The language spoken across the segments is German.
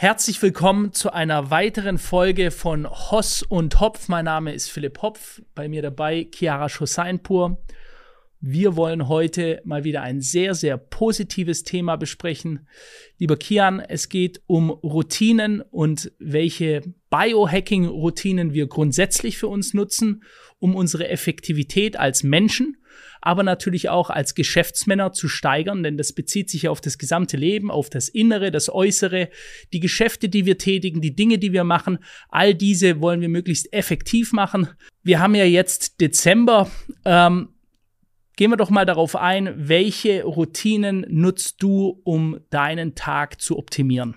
Herzlich willkommen zu einer weiteren Folge von Hoss und Hopf. Mein Name ist Philipp Hopf, bei mir dabei Chiara Schosseinpur. Wir wollen heute mal wieder ein sehr, sehr positives Thema besprechen. Lieber Kian, es geht um Routinen und welche Biohacking-Routinen wir grundsätzlich für uns nutzen, um unsere Effektivität als Menschen aber natürlich auch als Geschäftsmänner zu steigern, denn das bezieht sich auf das gesamte Leben, auf das Innere, das Äußere, die Geschäfte, die wir tätigen, die Dinge, die wir machen, all diese wollen wir möglichst effektiv machen. Wir haben ja jetzt Dezember. Ähm, Gehen wir doch mal darauf ein, welche Routinen nutzt du, um deinen Tag zu optimieren?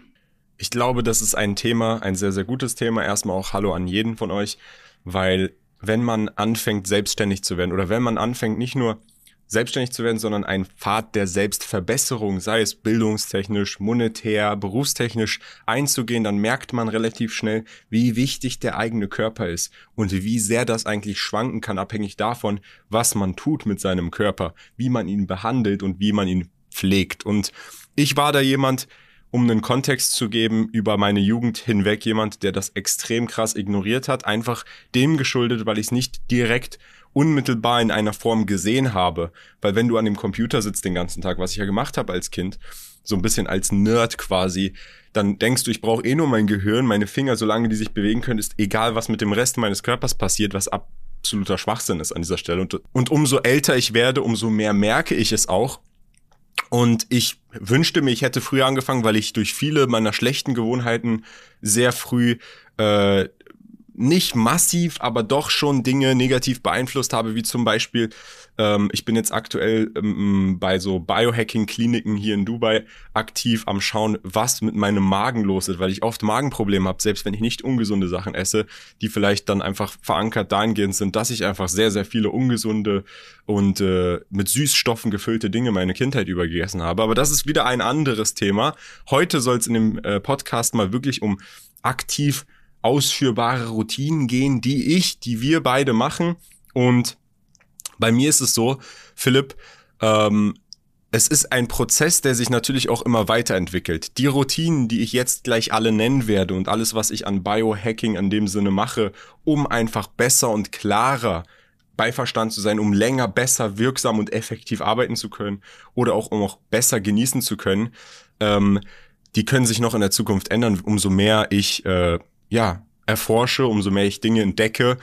Ich glaube, das ist ein Thema, ein sehr, sehr gutes Thema. Erstmal auch Hallo an jeden von euch, weil wenn man anfängt, selbstständig zu werden oder wenn man anfängt, nicht nur selbstständig zu werden, sondern ein Pfad der Selbstverbesserung, sei es bildungstechnisch, monetär, berufstechnisch einzugehen, dann merkt man relativ schnell, wie wichtig der eigene Körper ist und wie sehr das eigentlich schwanken kann, abhängig davon, was man tut mit seinem Körper, wie man ihn behandelt und wie man ihn pflegt. Und ich war da jemand, um einen Kontext zu geben, über meine Jugend hinweg jemand, der das extrem krass ignoriert hat, einfach dem geschuldet, weil ich es nicht direkt unmittelbar in einer Form gesehen habe. Weil wenn du an dem Computer sitzt den ganzen Tag, was ich ja gemacht habe als Kind, so ein bisschen als Nerd quasi, dann denkst du, ich brauche eh nur mein Gehirn, meine Finger, solange die sich bewegen können, ist egal, was mit dem Rest meines Körpers passiert, was absoluter Schwachsinn ist an dieser Stelle. Und, und umso älter ich werde, umso mehr merke ich es auch, und ich wünschte mir, ich hätte früher angefangen, weil ich durch viele meiner schlechten Gewohnheiten sehr früh äh, nicht massiv, aber doch schon Dinge negativ beeinflusst habe, wie zum Beispiel ähm, ich bin jetzt aktuell ähm, bei so Biohacking-Kliniken hier in Dubai aktiv am Schauen, was mit meinem Magen los ist, weil ich oft Magenprobleme habe, selbst wenn ich nicht ungesunde Sachen esse, die vielleicht dann einfach verankert dahingehend sind, dass ich einfach sehr, sehr viele ungesunde und äh, mit Süßstoffen gefüllte Dinge meine Kindheit übergegessen habe. Aber das ist wieder ein anderes Thema. Heute soll es in dem äh, Podcast mal wirklich um aktiv ausführbare Routinen gehen, die ich, die wir beide machen und bei mir ist es so, Philipp, ähm, es ist ein Prozess, der sich natürlich auch immer weiterentwickelt. Die Routinen, die ich jetzt gleich alle nennen werde und alles, was ich an Biohacking in dem Sinne mache, um einfach besser und klarer Beiverstand zu sein, um länger, besser, wirksam und effektiv arbeiten zu können oder auch um auch besser genießen zu können, ähm, die können sich noch in der Zukunft ändern, umso mehr ich äh, ja erforsche, umso mehr ich Dinge entdecke,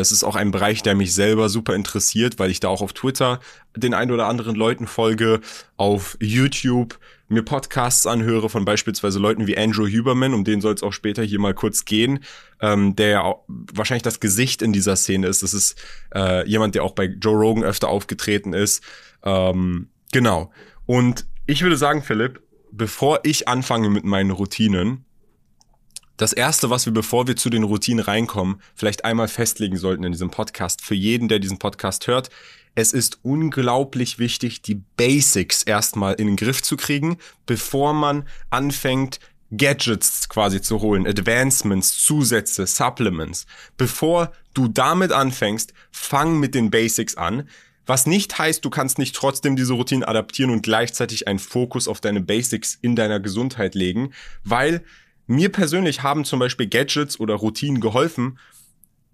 es ist auch ein Bereich, der mich selber super interessiert, weil ich da auch auf Twitter den ein oder anderen Leuten folge, auf YouTube mir Podcasts anhöre von beispielsweise Leuten wie Andrew Huberman, um den soll es auch später hier mal kurz gehen, ähm, der ja wahrscheinlich das Gesicht in dieser Szene ist. Das ist äh, jemand, der auch bei Joe Rogan öfter aufgetreten ist. Ähm, genau. Und ich würde sagen, Philipp, bevor ich anfange mit meinen Routinen, das erste, was wir, bevor wir zu den Routinen reinkommen, vielleicht einmal festlegen sollten in diesem Podcast, für jeden, der diesen Podcast hört, es ist unglaublich wichtig, die Basics erstmal in den Griff zu kriegen, bevor man anfängt, Gadgets quasi zu holen, Advancements, Zusätze, Supplements. Bevor du damit anfängst, fang mit den Basics an. Was nicht heißt, du kannst nicht trotzdem diese Routine adaptieren und gleichzeitig einen Fokus auf deine Basics in deiner Gesundheit legen, weil mir persönlich haben zum Beispiel Gadgets oder Routinen geholfen,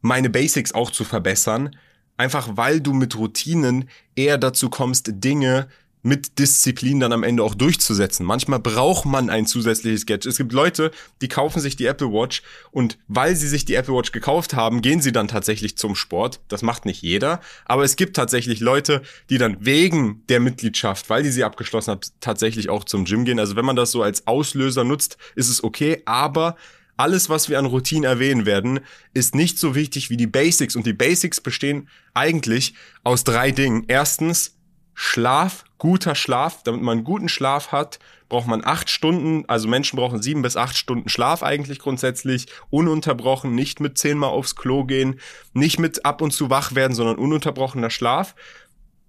meine Basics auch zu verbessern, einfach weil du mit Routinen eher dazu kommst, Dinge mit Disziplin dann am Ende auch durchzusetzen. Manchmal braucht man ein zusätzliches Gadget. Es gibt Leute, die kaufen sich die Apple Watch und weil sie sich die Apple Watch gekauft haben, gehen sie dann tatsächlich zum Sport. Das macht nicht jeder, aber es gibt tatsächlich Leute, die dann wegen der Mitgliedschaft, weil die sie abgeschlossen haben, tatsächlich auch zum Gym gehen. Also wenn man das so als Auslöser nutzt, ist es okay, aber alles, was wir an Routinen erwähnen werden, ist nicht so wichtig wie die Basics. Und die Basics bestehen eigentlich aus drei Dingen. Erstens, Schlaf, guter Schlaf. Damit man einen guten Schlaf hat, braucht man acht Stunden. Also Menschen brauchen sieben bis acht Stunden Schlaf eigentlich grundsätzlich. Ununterbrochen, nicht mit zehnmal aufs Klo gehen, nicht mit ab und zu wach werden, sondern ununterbrochener Schlaf.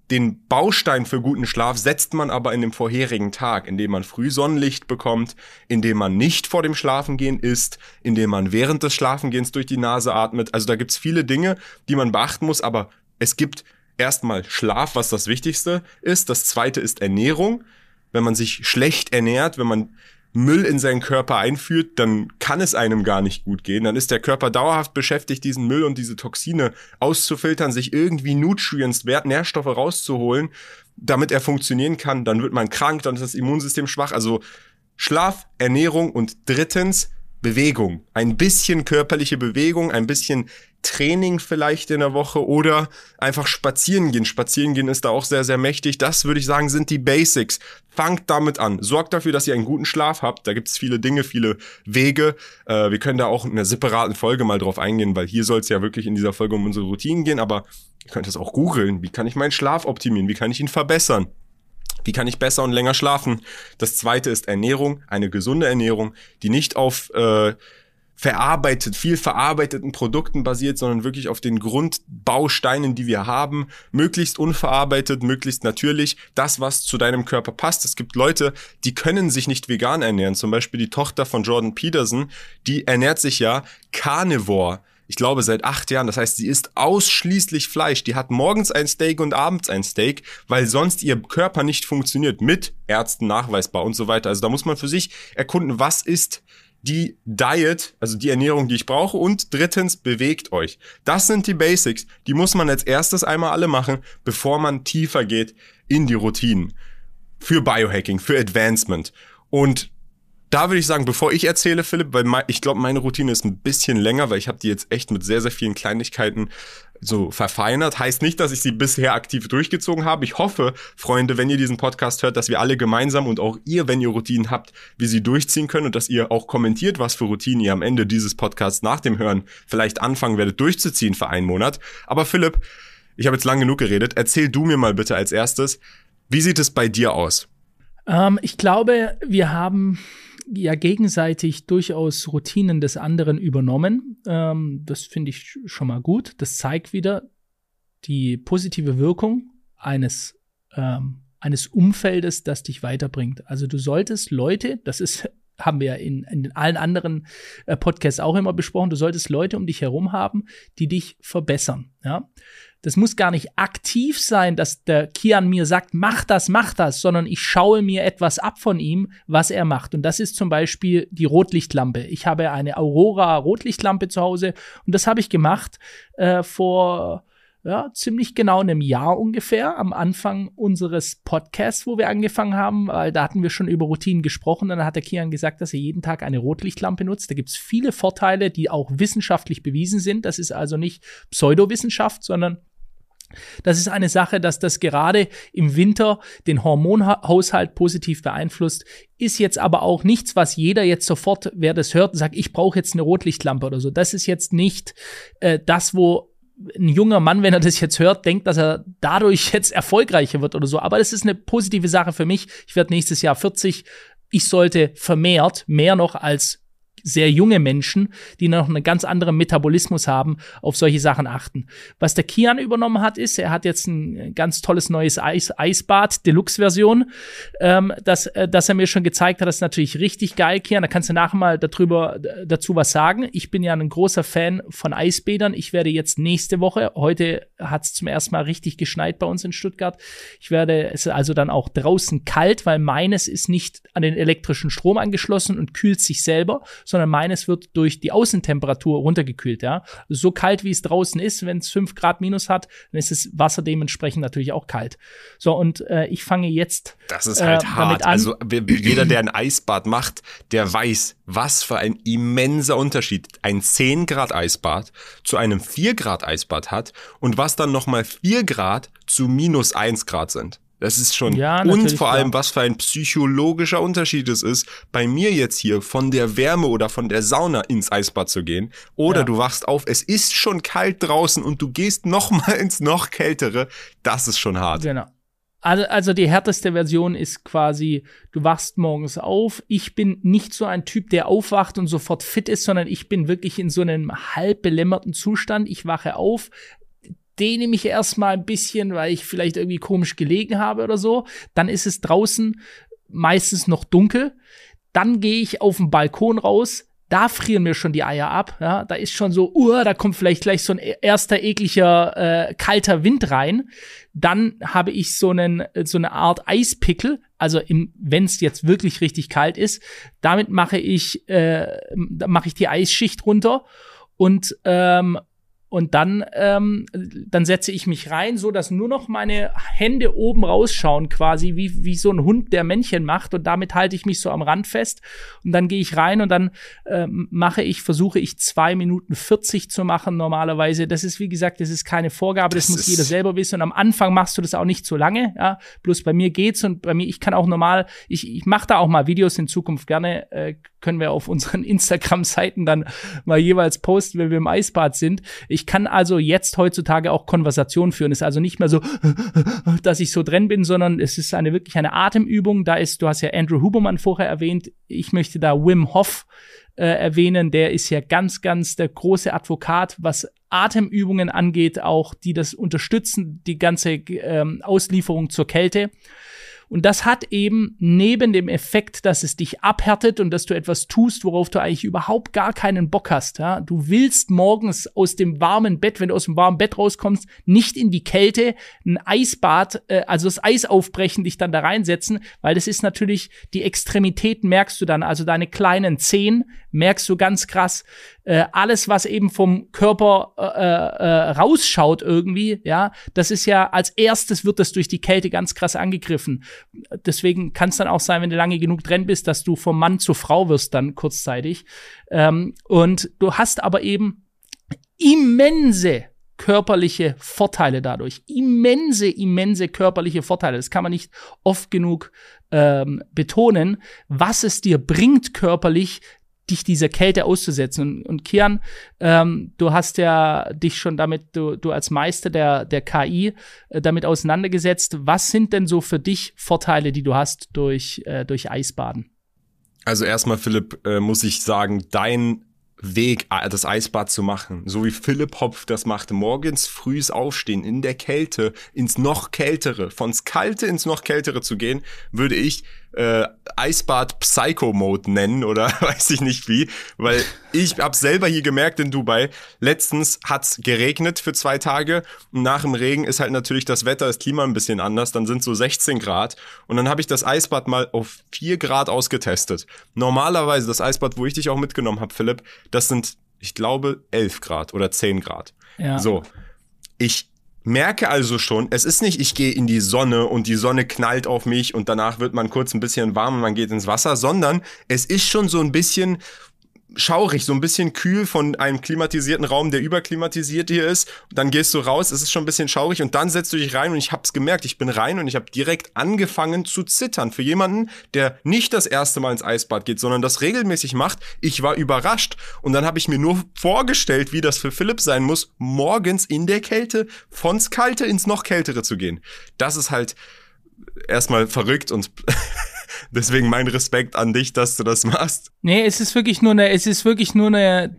Den Baustein für guten Schlaf setzt man aber in dem vorherigen Tag, indem man früh Sonnenlicht bekommt, indem man nicht vor dem Schlafengehen isst, indem man während des Schlafengehens durch die Nase atmet. Also da gibt's viele Dinge, die man beachten muss, aber es gibt erstmal Schlaf, was das Wichtigste ist. Das zweite ist Ernährung. Wenn man sich schlecht ernährt, wenn man Müll in seinen Körper einführt, dann kann es einem gar nicht gut gehen. Dann ist der Körper dauerhaft beschäftigt, diesen Müll und diese Toxine auszufiltern, sich irgendwie Nutrients, Nährstoffe rauszuholen, damit er funktionieren kann. Dann wird man krank, dann ist das Immunsystem schwach. Also Schlaf, Ernährung und drittens Bewegung. Ein bisschen körperliche Bewegung, ein bisschen Training vielleicht in der Woche oder einfach spazieren gehen. Spazieren gehen ist da auch sehr, sehr mächtig. Das würde ich sagen, sind die Basics. Fangt damit an. Sorgt dafür, dass ihr einen guten Schlaf habt. Da gibt es viele Dinge, viele Wege. Äh, wir können da auch in einer separaten Folge mal drauf eingehen, weil hier soll es ja wirklich in dieser Folge um unsere Routinen gehen. Aber ihr könnt es auch googeln. Wie kann ich meinen Schlaf optimieren? Wie kann ich ihn verbessern? Wie kann ich besser und länger schlafen? Das zweite ist Ernährung, eine gesunde Ernährung, die nicht auf äh, verarbeitet, viel verarbeiteten Produkten basiert, sondern wirklich auf den Grundbausteinen, die wir haben, möglichst unverarbeitet, möglichst natürlich, das, was zu deinem Körper passt. Es gibt Leute, die können sich nicht vegan ernähren, zum Beispiel die Tochter von Jordan Peterson, die ernährt sich ja carnivore ich glaube, seit acht Jahren. Das heißt, sie isst ausschließlich Fleisch. Die hat morgens ein Steak und abends ein Steak, weil sonst ihr Körper nicht funktioniert. Mit Ärzten nachweisbar und so weiter. Also da muss man für sich erkunden, was ist die Diet, also die Ernährung, die ich brauche. Und drittens, bewegt euch. Das sind die Basics. Die muss man als erstes einmal alle machen, bevor man tiefer geht in die Routinen. Für Biohacking, für Advancement. Und da würde ich sagen, bevor ich erzähle, Philipp, weil ich glaube, meine Routine ist ein bisschen länger, weil ich habe die jetzt echt mit sehr, sehr vielen Kleinigkeiten so verfeinert. Heißt nicht, dass ich sie bisher aktiv durchgezogen habe. Ich hoffe, Freunde, wenn ihr diesen Podcast hört, dass wir alle gemeinsam und auch ihr, wenn ihr Routinen habt, wie sie durchziehen können und dass ihr auch kommentiert, was für Routinen ihr am Ende dieses Podcasts nach dem Hören vielleicht anfangen werdet durchzuziehen für einen Monat. Aber Philipp, ich habe jetzt lang genug geredet. Erzähl du mir mal bitte als erstes, wie sieht es bei dir aus? Ähm, ich glaube, wir haben ja gegenseitig durchaus Routinen des anderen übernommen. Ähm, das finde ich schon mal gut. Das zeigt wieder die positive Wirkung eines, ähm, eines Umfeldes, das dich weiterbringt. Also du solltest Leute, das ist haben wir ja in, in allen anderen äh, Podcasts auch immer besprochen, du solltest Leute um dich herum haben, die dich verbessern. Ja? Das muss gar nicht aktiv sein, dass der Kian mir sagt, mach das, mach das, sondern ich schaue mir etwas ab von ihm, was er macht. Und das ist zum Beispiel die Rotlichtlampe. Ich habe eine Aurora Rotlichtlampe zu Hause und das habe ich gemacht äh, vor ja, ziemlich genau einem Jahr ungefähr am Anfang unseres Podcasts, wo wir angefangen haben, weil da hatten wir schon über Routinen gesprochen. Dann hat der Kian gesagt, dass er jeden Tag eine Rotlichtlampe nutzt. Da gibt's viele Vorteile, die auch wissenschaftlich bewiesen sind. Das ist also nicht Pseudowissenschaft, sondern das ist eine Sache, dass das gerade im Winter den Hormonhaushalt positiv beeinflusst, ist jetzt aber auch nichts, was jeder jetzt sofort, wer das hört, sagt, ich brauche jetzt eine Rotlichtlampe oder so. Das ist jetzt nicht äh, das, wo ein junger Mann, wenn er das jetzt hört, denkt, dass er dadurch jetzt erfolgreicher wird oder so. Aber das ist eine positive Sache für mich. Ich werde nächstes Jahr 40. Ich sollte vermehrt, mehr noch als sehr junge Menschen, die noch einen ganz anderen Metabolismus haben, auf solche Sachen achten. Was der Kian übernommen hat, ist, er hat jetzt ein ganz tolles neues Eis, Eisbad, Deluxe-Version, ähm, das, äh, das er mir schon gezeigt hat. Das ist natürlich richtig geil, Kian. Da kannst du nachher mal darüber, dazu was sagen. Ich bin ja ein großer Fan von Eisbädern. Ich werde jetzt nächste Woche, heute hat es zum ersten Mal richtig geschneit bei uns in Stuttgart. Ich werde, es also dann auch draußen kalt, weil meines ist nicht an den elektrischen Strom angeschlossen und kühlt sich selber, sondern meines wird durch die Außentemperatur runtergekühlt, ja. So kalt, wie es draußen ist, wenn es fünf Grad minus hat, dann ist das Wasser dementsprechend natürlich auch kalt. So, und äh, ich fange jetzt. Das ist halt äh, hart. Also jeder, der ein Eisbad macht, der weiß, was für ein immenser Unterschied ein 10 Grad Eisbad zu einem 4 Grad Eisbad hat und was dann nochmal 4 Grad zu minus 1 Grad sind. Das ist schon. Ja, und vor allem, was für ein psychologischer Unterschied es ist, bei mir jetzt hier von der Wärme oder von der Sauna ins Eisbad zu gehen. Oder ja. du wachst auf, es ist schon kalt draußen und du gehst noch mal ins noch kältere. Das ist schon hart. Genau. Also, also die härteste Version ist quasi, du wachst morgens auf. Ich bin nicht so ein Typ, der aufwacht und sofort fit ist, sondern ich bin wirklich in so einem halb belämmerten Zustand. Ich wache auf, dehne mich erstmal ein bisschen, weil ich vielleicht irgendwie komisch gelegen habe oder so. Dann ist es draußen meistens noch dunkel. Dann gehe ich auf den Balkon raus. Da frieren mir schon die Eier ab. Ja, da ist schon so, uh, da kommt vielleicht gleich so ein erster ekliger äh, kalter Wind rein. Dann habe ich so einen so eine Art Eispickel also wenn es jetzt wirklich richtig kalt ist, damit mache ich, äh, mache ich die Eisschicht runter und ähm, und dann, ähm, dann setze ich mich rein, so dass nur noch meine Hände oben rausschauen, quasi wie, wie so ein Hund, der Männchen macht. Und damit halte ich mich so am Rand fest. Und dann gehe ich rein und dann äh, mache ich, versuche ich zwei Minuten 40 zu machen normalerweise. Das ist, wie gesagt, das ist keine Vorgabe, das, das muss jeder selber wissen. Und am Anfang machst du das auch nicht so lange. Ja? Bloß bei mir geht's und bei mir, ich kann auch normal, ich, ich mache da auch mal Videos in Zukunft gerne, äh, können wir auf unseren Instagram-Seiten dann mal jeweils posten, wenn wir im Eisbad sind. Ich kann also jetzt heutzutage auch Konversation führen. Ist also nicht mehr so, dass ich so drin bin, sondern es ist eine wirklich eine Atemübung. Da ist, du hast ja Andrew Huberman vorher erwähnt. Ich möchte da Wim Hof äh, erwähnen. Der ist ja ganz, ganz der große Advokat, was Atemübungen angeht, auch die das unterstützen, die ganze ähm, Auslieferung zur Kälte. Und das hat eben neben dem Effekt, dass es dich abhärtet und dass du etwas tust, worauf du eigentlich überhaupt gar keinen Bock hast. Ja? Du willst morgens aus dem warmen Bett, wenn du aus dem warmen Bett rauskommst, nicht in die Kälte, ein Eisbad, äh, also das Eis aufbrechen, dich dann da reinsetzen, weil das ist natürlich, die Extremitäten merkst du dann, also deine kleinen Zehen merkst du ganz krass. Äh, alles, was eben vom Körper äh, äh, rausschaut irgendwie, ja, das ist ja als erstes wird das durch die Kälte ganz krass angegriffen. Deswegen kann es dann auch sein, wenn du lange genug drin bist, dass du vom Mann zur Frau wirst dann kurzzeitig. Ähm, und du hast aber eben immense körperliche Vorteile dadurch. Immense, immense körperliche Vorteile. Das kann man nicht oft genug ähm, betonen, was es dir bringt körperlich, dich dieser Kälte auszusetzen. Und, und Kian, ähm, du hast ja dich schon damit, du, du als Meister der, der KI äh, damit auseinandergesetzt. Was sind denn so für dich Vorteile, die du hast durch, äh, durch Eisbaden? Also erstmal, Philipp, äh, muss ich sagen, dein Weg, äh, das Eisbad zu machen. So wie Philipp Hopf das machte. Morgens frühs aufstehen, in der Kälte, ins noch kältere, von's Kalte ins noch kältere zu gehen, würde ich äh, Eisbad Psycho Mode nennen oder weiß ich nicht wie, weil ich habe selber hier gemerkt in Dubai, letztens hat's geregnet für zwei Tage und nach dem Regen ist halt natürlich das Wetter, das Klima ein bisschen anders, dann sind so 16 Grad und dann habe ich das Eisbad mal auf 4 Grad ausgetestet. Normalerweise das Eisbad, wo ich dich auch mitgenommen habe, Philipp, das sind, ich glaube, 11 Grad oder 10 Grad. Ja. So, ich merke also schon, es ist nicht, ich gehe in die Sonne und die Sonne knallt auf mich und danach wird man kurz ein bisschen warm und man geht ins Wasser, sondern es ist schon so ein bisschen schaurig, so ein bisschen kühl von einem klimatisierten Raum, der überklimatisiert hier ist. dann gehst du raus, es ist schon ein bisschen schaurig und dann setzt du dich rein und ich hab's gemerkt, ich bin rein und ich habe direkt angefangen zu zittern. Für jemanden, der nicht das erste Mal ins Eisbad geht, sondern das regelmäßig macht, ich war überrascht und dann habe ich mir nur vorgestellt, wie das für Philipp sein muss, morgens in der Kälte von's Kalte ins noch Kältere zu gehen. Das ist halt erstmal verrückt und Deswegen mein Respekt an dich, dass du das machst. Nee, es ist wirklich nur eine, es ist wirklich nur eine,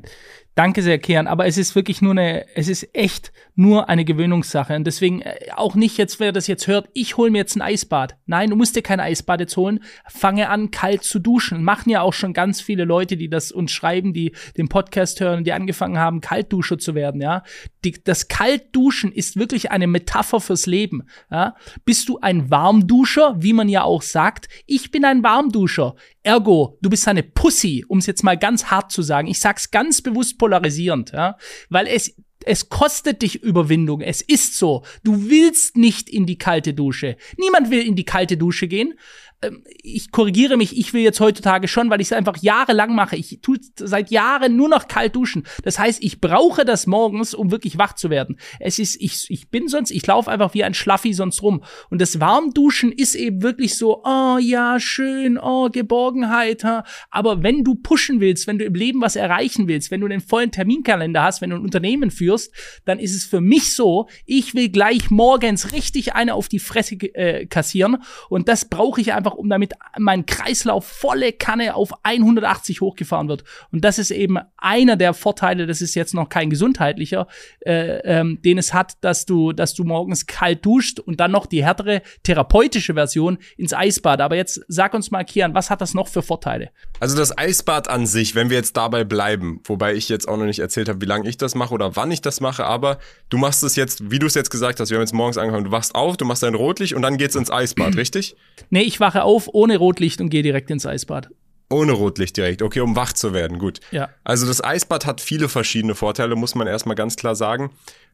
danke sehr, Kian, aber es ist wirklich nur eine, es ist echt nur eine Gewöhnungssache. Und deswegen äh, auch nicht jetzt, wer das jetzt hört, ich hole mir jetzt ein Eisbad. Nein, du musst dir kein Eisbad jetzt holen. Fange an, kalt zu duschen. Machen ja auch schon ganz viele Leute, die das uns schreiben, die den Podcast hören, die angefangen haben, Kaltduscher zu werden, ja. Die, das Kaltduschen ist wirklich eine Metapher fürs Leben, ja. Bist du ein Warmduscher, wie man ja auch sagt? Ich bin ein Warmduscher. Ergo, du bist eine Pussy, um es jetzt mal ganz hart zu sagen. Ich sag's ganz bewusst polarisierend, ja. Weil es, es kostet dich Überwindung. Es ist so. Du willst nicht in die kalte Dusche. Niemand will in die kalte Dusche gehen. Ähm, ich korrigiere mich, ich will jetzt heutzutage schon, weil ich es einfach jahrelang mache. Ich tue seit Jahren nur noch kalt duschen. Das heißt, ich brauche das morgens, um wirklich wach zu werden. Es ist, ich, ich bin sonst, ich laufe einfach wie ein Schlaffi sonst rum. Und das Warmduschen ist eben wirklich so, oh ja, schön, oh, Geborgenheit. Ha? Aber wenn du pushen willst, wenn du im Leben was erreichen willst, wenn du einen vollen Terminkalender hast, wenn du ein Unternehmen führst, dann ist es für mich so, ich will gleich morgens richtig eine auf die Fresse äh, kassieren. Und das brauche ich einfach einfach um damit mein Kreislauf volle Kanne auf 180 hochgefahren wird. Und das ist eben einer der Vorteile, das ist jetzt noch kein gesundheitlicher, äh, ähm, den es hat, dass du, dass du morgens kalt duscht und dann noch die härtere therapeutische Version ins Eisbad. Aber jetzt sag uns mal, Kian, was hat das noch für Vorteile? Also das Eisbad an sich, wenn wir jetzt dabei bleiben, wobei ich jetzt auch noch nicht erzählt habe, wie lange ich das mache oder wann ich das mache, aber du machst es jetzt, wie du es jetzt gesagt hast, wir haben jetzt morgens angefangen, du wachst auf, du machst dein Rotlicht und dann geht's ins Eisbad, richtig? Nee, ich wache auf ohne Rotlicht und gehe direkt ins Eisbad. Ohne Rotlicht direkt, okay, um wach zu werden, gut. Ja. Also das Eisbad hat viele verschiedene Vorteile, muss man erstmal ganz klar sagen.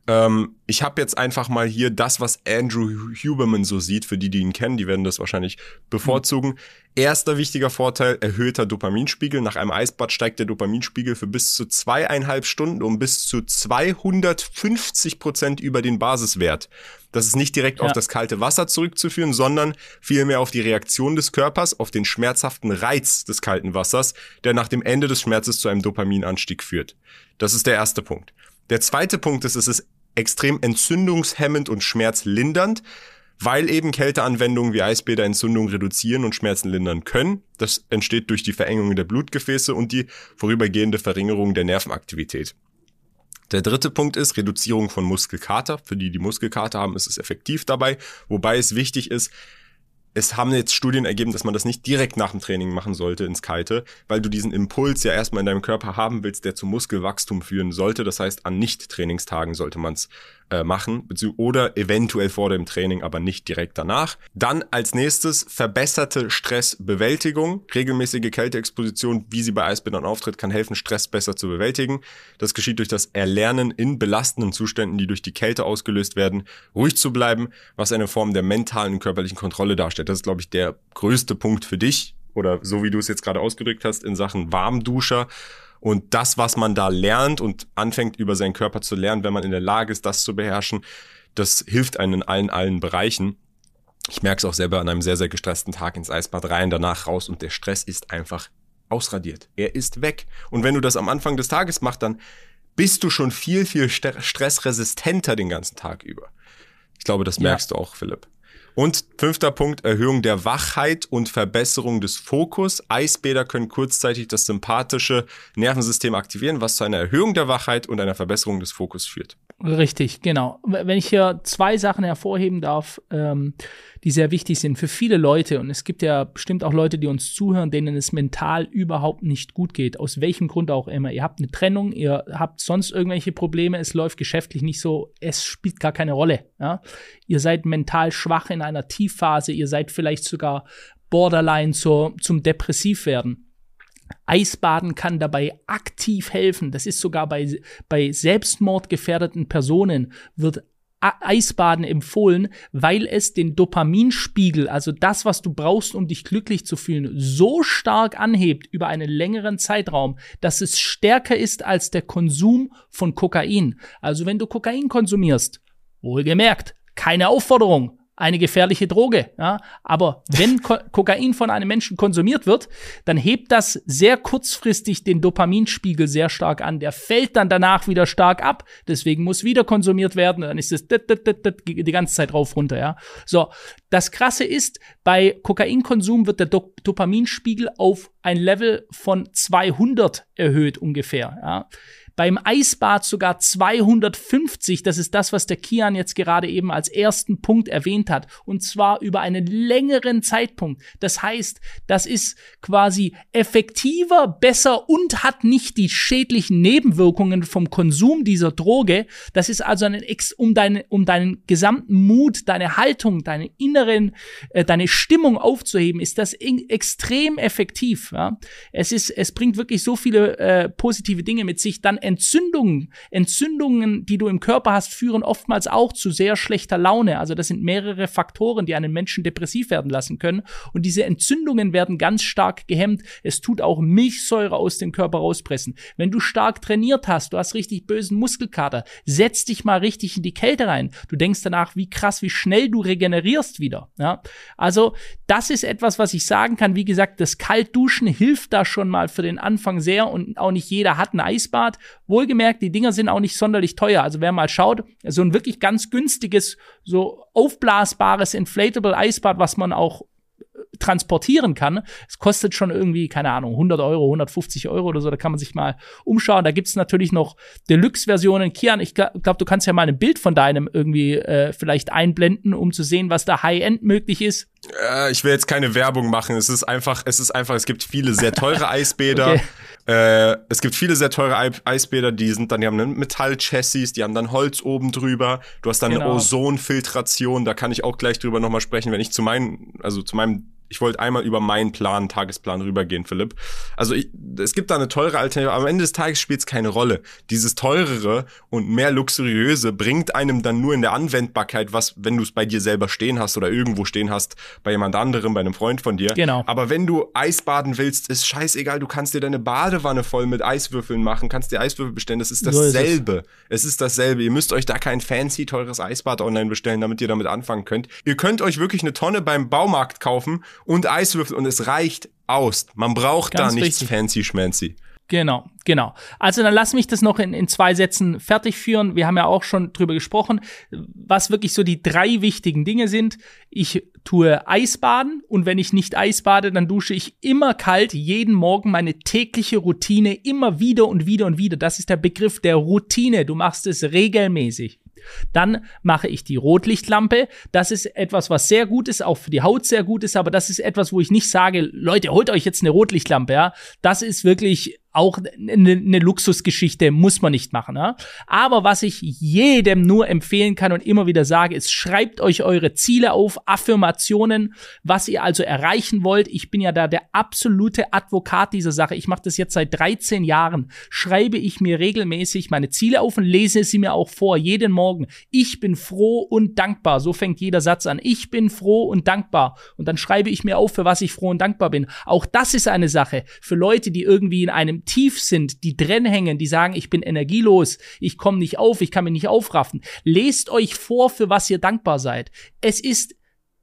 Ähm, ich habe jetzt einfach mal hier das, was Andrew Huberman so sieht, für die, die ihn kennen, die werden das wahrscheinlich bevorzugen. Mhm. Erster wichtiger Vorteil, erhöhter Dopaminspiegel. Nach einem Eisbad steigt der Dopaminspiegel für bis zu zweieinhalb Stunden um bis zu 250 Prozent über den Basiswert. Das ist nicht direkt ja. auf das kalte Wasser zurückzuführen, sondern vielmehr auf die Reaktion des Körpers, auf den schmerzhaften Reiz des kalten Wassers, der nach dem Ende des Schmerzes zu einem Dopaminanstieg führt. Das ist der erste Punkt. Der zweite Punkt ist, es ist extrem entzündungshemmend und schmerzlindernd, weil eben Kälteanwendungen wie Eisbäder Entzündungen reduzieren und Schmerzen lindern können. Das entsteht durch die Verengung der Blutgefäße und die vorübergehende Verringerung der Nervenaktivität. Der dritte Punkt ist Reduzierung von Muskelkater. Für die, die Muskelkater haben, ist es effektiv dabei. Wobei es wichtig ist, es haben jetzt Studien ergeben, dass man das nicht direkt nach dem Training machen sollte ins Kalte, weil du diesen Impuls ja erstmal in deinem Körper haben willst, der zum Muskelwachstum führen sollte. Das heißt, an Nicht-Trainingstagen sollte man es äh, machen oder eventuell vor dem Training, aber nicht direkt danach. Dann als nächstes verbesserte Stressbewältigung. Regelmäßige Kälteexposition, wie sie bei Eisbändern auftritt, kann helfen, Stress besser zu bewältigen. Das geschieht durch das Erlernen in belastenden Zuständen, die durch die Kälte ausgelöst werden, ruhig zu bleiben, was eine Form der mentalen und körperlichen Kontrolle darstellt. Das ist, glaube ich, der größte Punkt für dich oder so wie du es jetzt gerade ausgedrückt hast in Sachen Warmduscher und das, was man da lernt und anfängt über seinen Körper zu lernen, wenn man in der Lage ist, das zu beherrschen, das hilft einem in allen, allen Bereichen. Ich merke es auch selber an einem sehr, sehr gestressten Tag ins Eisbad rein, danach raus und der Stress ist einfach ausradiert. Er ist weg. Und wenn du das am Anfang des Tages machst, dann bist du schon viel, viel stressresistenter den ganzen Tag über. Ich glaube, das merkst ja. du auch, Philipp. Und fünfter Punkt, Erhöhung der Wachheit und Verbesserung des Fokus. Eisbäder können kurzzeitig das sympathische Nervensystem aktivieren, was zu einer Erhöhung der Wachheit und einer Verbesserung des Fokus führt. Richtig, genau. Wenn ich hier zwei Sachen hervorheben darf, ähm, die sehr wichtig sind für viele Leute, und es gibt ja bestimmt auch Leute, die uns zuhören, denen es mental überhaupt nicht gut geht, aus welchem Grund auch immer. Ihr habt eine Trennung, ihr habt sonst irgendwelche Probleme, es läuft geschäftlich nicht so, es spielt gar keine Rolle. Ja? Ihr seid mental schwach in einer Tiefphase, ihr seid vielleicht sogar borderline zur, zum Depressivwerden Eisbaden kann dabei aktiv helfen. Das ist sogar bei, bei selbstmordgefährdeten Personen wird Eisbaden empfohlen, weil es den Dopaminspiegel, also das, was du brauchst, um dich glücklich zu fühlen, so stark anhebt über einen längeren Zeitraum, dass es stärker ist als der Konsum von Kokain. Also wenn du Kokain konsumierst, wohlgemerkt, keine Aufforderung, eine gefährliche Droge. Ja? Aber wenn Ko Kokain von einem Menschen konsumiert wird, dann hebt das sehr kurzfristig den Dopaminspiegel sehr stark an. Der fällt dann danach wieder stark ab. Deswegen muss wieder konsumiert werden. Dann ist es die ganze Zeit rauf runter. Ja? So, das Krasse ist, bei Kokainkonsum wird der Do Dopaminspiegel auf ein Level von 200 erhöht ungefähr. Ja? Beim Eisbad sogar 250. Das ist das, was der Kian jetzt gerade eben als ersten Punkt erwähnt hat. Und zwar über einen längeren Zeitpunkt. Das heißt, das ist quasi effektiver, besser und hat nicht die schädlichen Nebenwirkungen vom Konsum dieser Droge. Das ist also ein Ex um, deine, um deinen gesamten Mut, deine Haltung, deine inneren, äh, deine Stimmung aufzuheben, ist das extrem effektiv. Ja? Es ist, es bringt wirklich so viele äh, positive Dinge mit sich. Dann Entzündungen, Entzündungen, die du im Körper hast, führen oftmals auch zu sehr schlechter Laune. Also das sind mehrere Faktoren, die einen Menschen depressiv werden lassen können. Und diese Entzündungen werden ganz stark gehemmt. Es tut auch Milchsäure aus dem Körper rauspressen. Wenn du stark trainiert hast, du hast richtig bösen Muskelkater, setz dich mal richtig in die Kälte rein. Du denkst danach, wie krass, wie schnell du regenerierst wieder. Ja? Also das ist etwas, was ich sagen kann. Wie gesagt, das Kaltduschen hilft da schon mal für den Anfang sehr und auch nicht jeder hat ein Eisbad Wohlgemerkt, die Dinger sind auch nicht sonderlich teuer. Also wer mal schaut, so ein wirklich ganz günstiges, so aufblasbares Inflatable Eisbad, was man auch transportieren kann. Es kostet schon irgendwie, keine Ahnung, 100 Euro, 150 Euro oder so. Da kann man sich mal umschauen. Da gibt's natürlich noch Deluxe-Versionen. Kian, ich glaube, du kannst ja mal ein Bild von deinem irgendwie äh, vielleicht einblenden, um zu sehen, was da High-End möglich ist. Äh, ich will jetzt keine Werbung machen. Es ist einfach, es ist einfach, es gibt viele sehr teure Eisbäder. okay. Äh, es gibt viele sehr teure Eisbäder, die sind dann, die haben ein Metallchassis, die haben dann Holz oben drüber. Du hast dann genau. eine Ozonfiltration, da kann ich auch gleich drüber nochmal sprechen, wenn ich zu meinen, also zu meinem ich wollte einmal über meinen Plan, Tagesplan rübergehen, Philipp. Also ich, es gibt da eine teure Alternative, aber am Ende des Tages spielt es keine Rolle. Dieses teurere und mehr luxuriöse bringt einem dann nur in der Anwendbarkeit was, wenn du es bei dir selber stehen hast oder irgendwo stehen hast, bei jemand anderem, bei einem Freund von dir. Genau. Aber wenn du Eisbaden willst, ist scheißegal, du kannst dir deine Badewanne voll mit Eiswürfeln machen, kannst dir Eiswürfel bestellen, das ist dasselbe. So ist es. es ist dasselbe. Ihr müsst euch da kein fancy teures Eisbad online bestellen, damit ihr damit anfangen könnt. Ihr könnt euch wirklich eine Tonne beim Baumarkt kaufen und Eiswürfel und es reicht aus. Man braucht Ganz da nichts fancy schmancy. Genau, genau. Also dann lass mich das noch in, in zwei Sätzen fertig führen. Wir haben ja auch schon drüber gesprochen, was wirklich so die drei wichtigen Dinge sind. Ich tue Eisbaden und wenn ich nicht Eisbade, dann dusche ich immer kalt, jeden Morgen meine tägliche Routine, immer wieder und wieder und wieder. Das ist der Begriff der Routine. Du machst es regelmäßig. Dann mache ich die Rotlichtlampe. Das ist etwas, was sehr gut ist, auch für die Haut sehr gut ist, aber das ist etwas, wo ich nicht sage, Leute, holt euch jetzt eine Rotlichtlampe, ja. Das ist wirklich auch eine, eine Luxusgeschichte, muss man nicht machen. Ja? Aber was ich jedem nur empfehlen kann und immer wieder sage, ist, schreibt euch eure Ziele auf, Affirmationen, was ihr also erreichen wollt. Ich bin ja da der absolute Advokat dieser Sache. Ich mache das jetzt seit 13 Jahren. Schreibe ich mir regelmäßig meine Ziele auf und lese sie mir auch vor, jeden Morgen. Ich bin froh und dankbar. So fängt jeder Satz an. Ich bin froh und dankbar. Und dann schreibe ich mir auf, für was ich froh und dankbar bin. Auch das ist eine Sache für Leute, die irgendwie in tief sind, die drin hängen, die sagen, ich bin energielos, ich komme nicht auf, ich kann mich nicht aufraffen. Lest euch vor, für was ihr dankbar seid. Es ist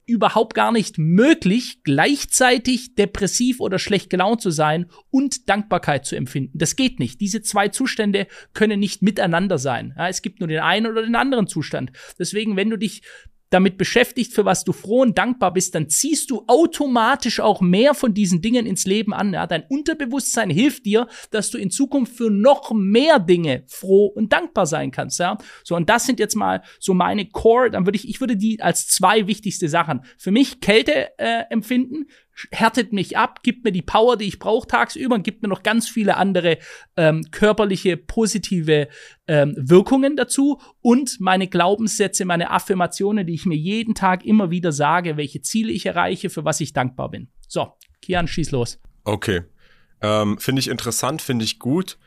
überhaupt gar nicht möglich, gleichzeitig depressiv oder schlecht gelaunt zu sein und Dankbarkeit zu empfinden. Das geht nicht. Diese zwei Zustände können nicht miteinander sein. Ja, es gibt nur den einen oder den anderen Zustand. Deswegen, wenn du dich damit beschäftigt, für was du froh und dankbar bist, dann ziehst du automatisch auch mehr von diesen Dingen ins Leben an. Ja? Dein Unterbewusstsein hilft dir, dass du in Zukunft für noch mehr Dinge froh und dankbar sein kannst. Ja? So, und das sind jetzt mal so meine Core, dann würde ich, ich würde die als zwei wichtigste Sachen. Für mich Kälte äh, empfinden, härtet mich ab, gibt mir die Power, die ich brauche tagsüber und gibt mir noch ganz viele andere ähm, körperliche positive ähm, Wirkungen dazu und meine Glaubenssätze, meine Affirmationen, die ich mir jeden Tag immer wieder sage, welche Ziele ich erreiche, für was ich dankbar bin. So, Kian, schieß los. Okay. Ähm, finde ich interessant, finde ich gut.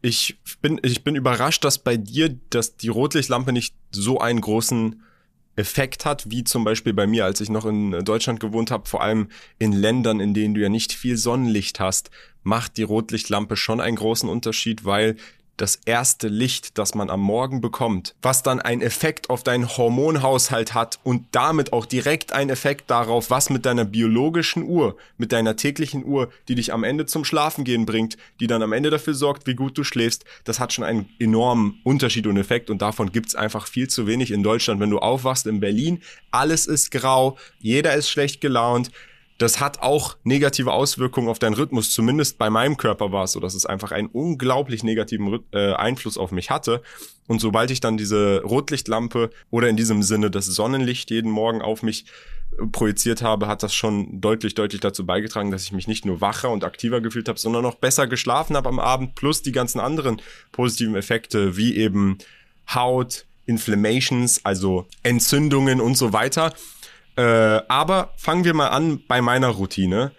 Ich bin, ich bin überrascht, dass bei dir, dass die Rotlichtlampe nicht so einen großen Effekt hat, wie zum Beispiel bei mir, als ich noch in Deutschland gewohnt habe, vor allem in Ländern, in denen du ja nicht viel Sonnenlicht hast, macht die Rotlichtlampe schon einen großen Unterschied, weil das erste Licht, das man am Morgen bekommt, was dann einen Effekt auf deinen Hormonhaushalt hat und damit auch direkt einen Effekt darauf, was mit deiner biologischen Uhr, mit deiner täglichen Uhr, die dich am Ende zum Schlafengehen bringt, die dann am Ende dafür sorgt, wie gut du schläfst, das hat schon einen enormen Unterschied und Effekt und davon gibt's einfach viel zu wenig in Deutschland. Wenn du aufwachst in Berlin, alles ist grau, jeder ist schlecht gelaunt, das hat auch negative Auswirkungen auf deinen Rhythmus. Zumindest bei meinem Körper war es so, dass es einfach einen unglaublich negativen äh, Einfluss auf mich hatte. Und sobald ich dann diese Rotlichtlampe oder in diesem Sinne das Sonnenlicht jeden Morgen auf mich äh, projiziert habe, hat das schon deutlich, deutlich dazu beigetragen, dass ich mich nicht nur wacher und aktiver gefühlt habe, sondern auch besser geschlafen habe am Abend, plus die ganzen anderen positiven Effekte, wie eben Haut, Inflammations, also Entzündungen und so weiter. Äh, aber fangen wir mal an bei meiner Routine.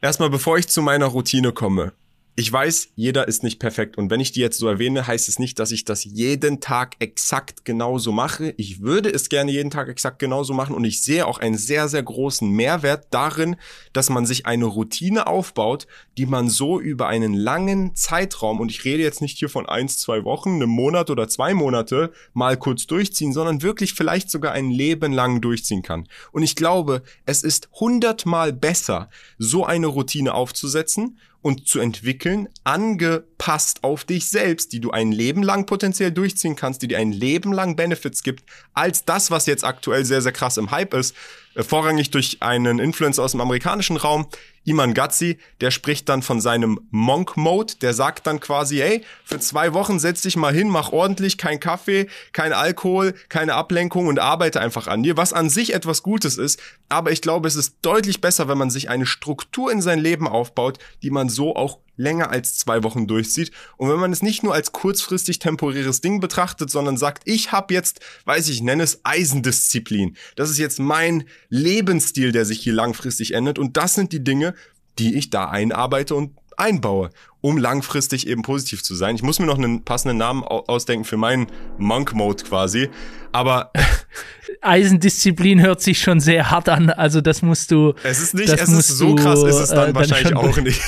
Erstmal, bevor ich zu meiner Routine komme. Ich weiß, jeder ist nicht perfekt und wenn ich die jetzt so erwähne, heißt es nicht, dass ich das jeden Tag exakt genauso mache. Ich würde es gerne jeden Tag exakt genauso machen und ich sehe auch einen sehr, sehr großen Mehrwert darin, dass man sich eine Routine aufbaut, die man so über einen langen Zeitraum, und ich rede jetzt nicht hier von eins, zwei Wochen, einem Monat oder zwei Monate, mal kurz durchziehen, sondern wirklich vielleicht sogar ein Leben lang durchziehen kann. Und ich glaube, es ist hundertmal besser, so eine Routine aufzusetzen und zu entwickeln, angepasst auf dich selbst, die du ein Leben lang potenziell durchziehen kannst, die dir ein Leben lang Benefits gibt, als das, was jetzt aktuell sehr, sehr krass im Hype ist, äh, vorrangig durch einen Influencer aus dem amerikanischen Raum, Iman Gatzi, der spricht dann von seinem Monk-Mode, der sagt dann quasi, ey, für zwei Wochen setz dich mal hin, mach ordentlich, kein Kaffee, kein Alkohol, keine Ablenkung und arbeite einfach an dir, was an sich etwas Gutes ist, aber ich glaube, es ist deutlich besser, wenn man sich eine Struktur in sein Leben aufbaut, die man so auch länger als zwei Wochen durchzieht und wenn man es nicht nur als kurzfristig temporäres Ding betrachtet, sondern sagt, ich habe jetzt, weiß ich, nenne es Eisendisziplin. Das ist jetzt mein Lebensstil, der sich hier langfristig ändert und das sind die Dinge, die ich da einarbeite und einbaue, um langfristig eben positiv zu sein. Ich muss mir noch einen passenden Namen ausdenken für meinen Monk Mode quasi, aber Eisendisziplin hört sich schon sehr hart an, also das musst du Es ist nicht, es ist so krass ist es dann äh, wahrscheinlich dann auch nicht.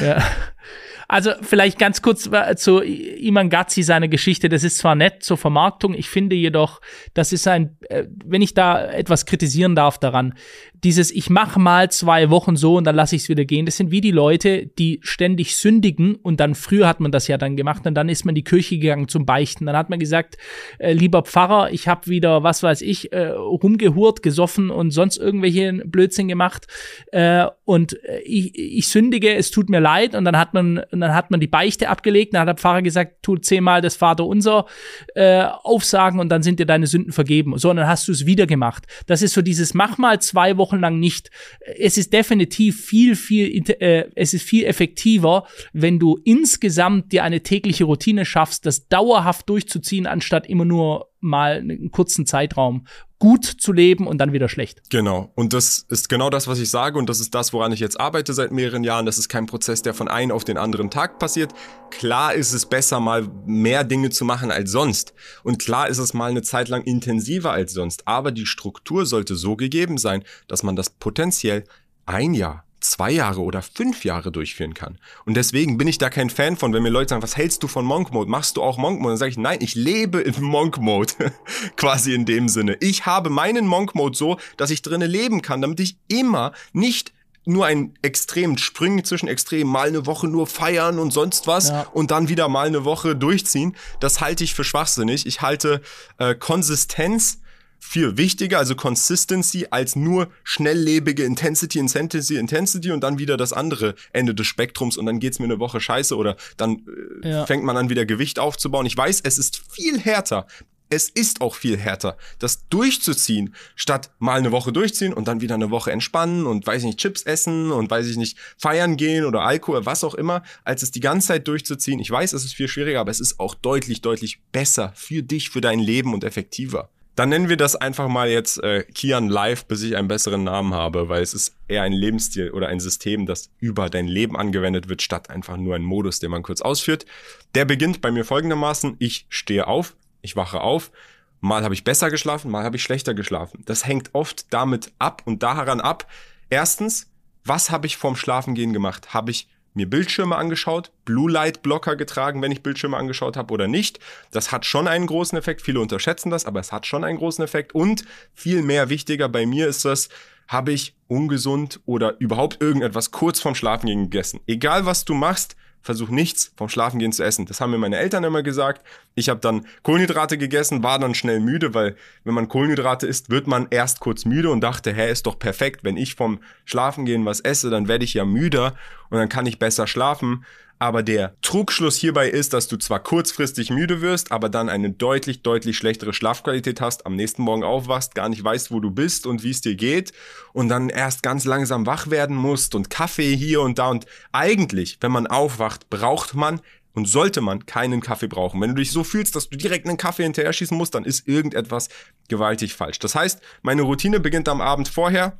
ja. Also vielleicht ganz kurz zu Iman Gazzi, seine Geschichte. Das ist zwar nett zur Vermarktung, ich finde jedoch, das ist ein, äh, wenn ich da etwas kritisieren darf daran, dieses ich mache mal zwei Wochen so und dann lasse ich es wieder gehen, das sind wie die Leute, die ständig sündigen und dann früher hat man das ja dann gemacht und dann ist man in die Kirche gegangen zum Beichten. Dann hat man gesagt, äh, lieber Pfarrer, ich habe wieder, was weiß ich, äh, rumgehurt, gesoffen und sonst irgendwelche Blödsinn gemacht äh, und äh, ich, ich sündige, es tut mir leid und dann hat man dann hat man die Beichte abgelegt, dann hat der Pfarrer gesagt, tu zehnmal das Vaterunser äh, aufsagen und dann sind dir deine Sünden vergeben. So, und dann hast du es wieder gemacht. Das ist so dieses, mach mal zwei Wochen lang nicht. Es ist definitiv viel, viel, äh, es ist viel effektiver, wenn du insgesamt dir eine tägliche Routine schaffst, das dauerhaft durchzuziehen, anstatt immer nur mal einen kurzen Zeitraum gut zu leben und dann wieder schlecht. Genau. Und das ist genau das, was ich sage und das ist das, woran ich jetzt arbeite seit mehreren Jahren. Das ist kein Prozess, der von einem auf den anderen Tag passiert. Klar ist es besser, mal mehr Dinge zu machen als sonst. Und klar ist es mal eine Zeit lang intensiver als sonst. Aber die Struktur sollte so gegeben sein, dass man das potenziell ein Jahr, zwei Jahre oder fünf Jahre durchführen kann. Und deswegen bin ich da kein Fan von, wenn mir Leute sagen, was hältst du von Monk Mode? Machst du auch Monk Mode? Dann sage ich, nein, ich lebe in Monk Mode. Quasi in dem Sinne. Ich habe meinen Monk Mode so, dass ich drinnen leben kann, damit ich immer nicht nur ein extrem Springen zwischen Extremen, mal eine Woche nur feiern und sonst was ja. und dann wieder mal eine Woche durchziehen. Das halte ich für schwachsinnig. Ich halte äh, Konsistenz viel wichtiger, also Consistency, als nur schnelllebige Intensity, Intensity, Intensity und dann wieder das andere Ende des Spektrums und dann geht's mir eine Woche scheiße oder dann äh, ja. fängt man an wieder Gewicht aufzubauen. Ich weiß, es ist viel härter. Es ist auch viel härter, das durchzuziehen, statt mal eine Woche durchziehen und dann wieder eine Woche entspannen und weiß ich nicht, Chips essen und weiß ich nicht, feiern gehen oder Alkohol, was auch immer, als es die ganze Zeit durchzuziehen. Ich weiß, es ist viel schwieriger, aber es ist auch deutlich, deutlich besser für dich, für dein Leben und effektiver. Dann nennen wir das einfach mal jetzt äh, Kian Live, bis ich einen besseren Namen habe, weil es ist eher ein Lebensstil oder ein System, das über dein Leben angewendet wird, statt einfach nur ein Modus, den man kurz ausführt. Der beginnt bei mir folgendermaßen. Ich stehe auf, ich wache auf, mal habe ich besser geschlafen, mal habe ich schlechter geschlafen. Das hängt oft damit ab und daran ab. Erstens, was habe ich vorm Schlafengehen gemacht? Habe ich mir Bildschirme angeschaut, Blue Light Blocker getragen, wenn ich Bildschirme angeschaut habe oder nicht. Das hat schon einen großen Effekt. Viele unterschätzen das, aber es hat schon einen großen Effekt. Und viel mehr wichtiger bei mir ist das, habe ich ungesund oder überhaupt irgendetwas kurz vorm Schlafengehen gegessen. Egal was du machst, versuch nichts vom Schlafengehen zu essen. Das haben mir meine Eltern immer gesagt. Ich habe dann Kohlenhydrate gegessen, war dann schnell müde, weil wenn man Kohlenhydrate isst, wird man erst kurz müde und dachte, hä, ist doch perfekt. Wenn ich vom Schlafengehen was esse, dann werde ich ja müder und dann kann ich besser schlafen. Aber der Trugschluss hierbei ist, dass du zwar kurzfristig müde wirst, aber dann eine deutlich, deutlich schlechtere Schlafqualität hast, am nächsten Morgen aufwachst, gar nicht weißt, wo du bist und wie es dir geht und dann erst ganz langsam wach werden musst und Kaffee hier und da und eigentlich, wenn man aufwacht, braucht man und sollte man keinen Kaffee brauchen. Wenn du dich so fühlst, dass du direkt einen Kaffee hinterher schießen musst, dann ist irgendetwas gewaltig falsch. Das heißt, meine Routine beginnt am Abend vorher,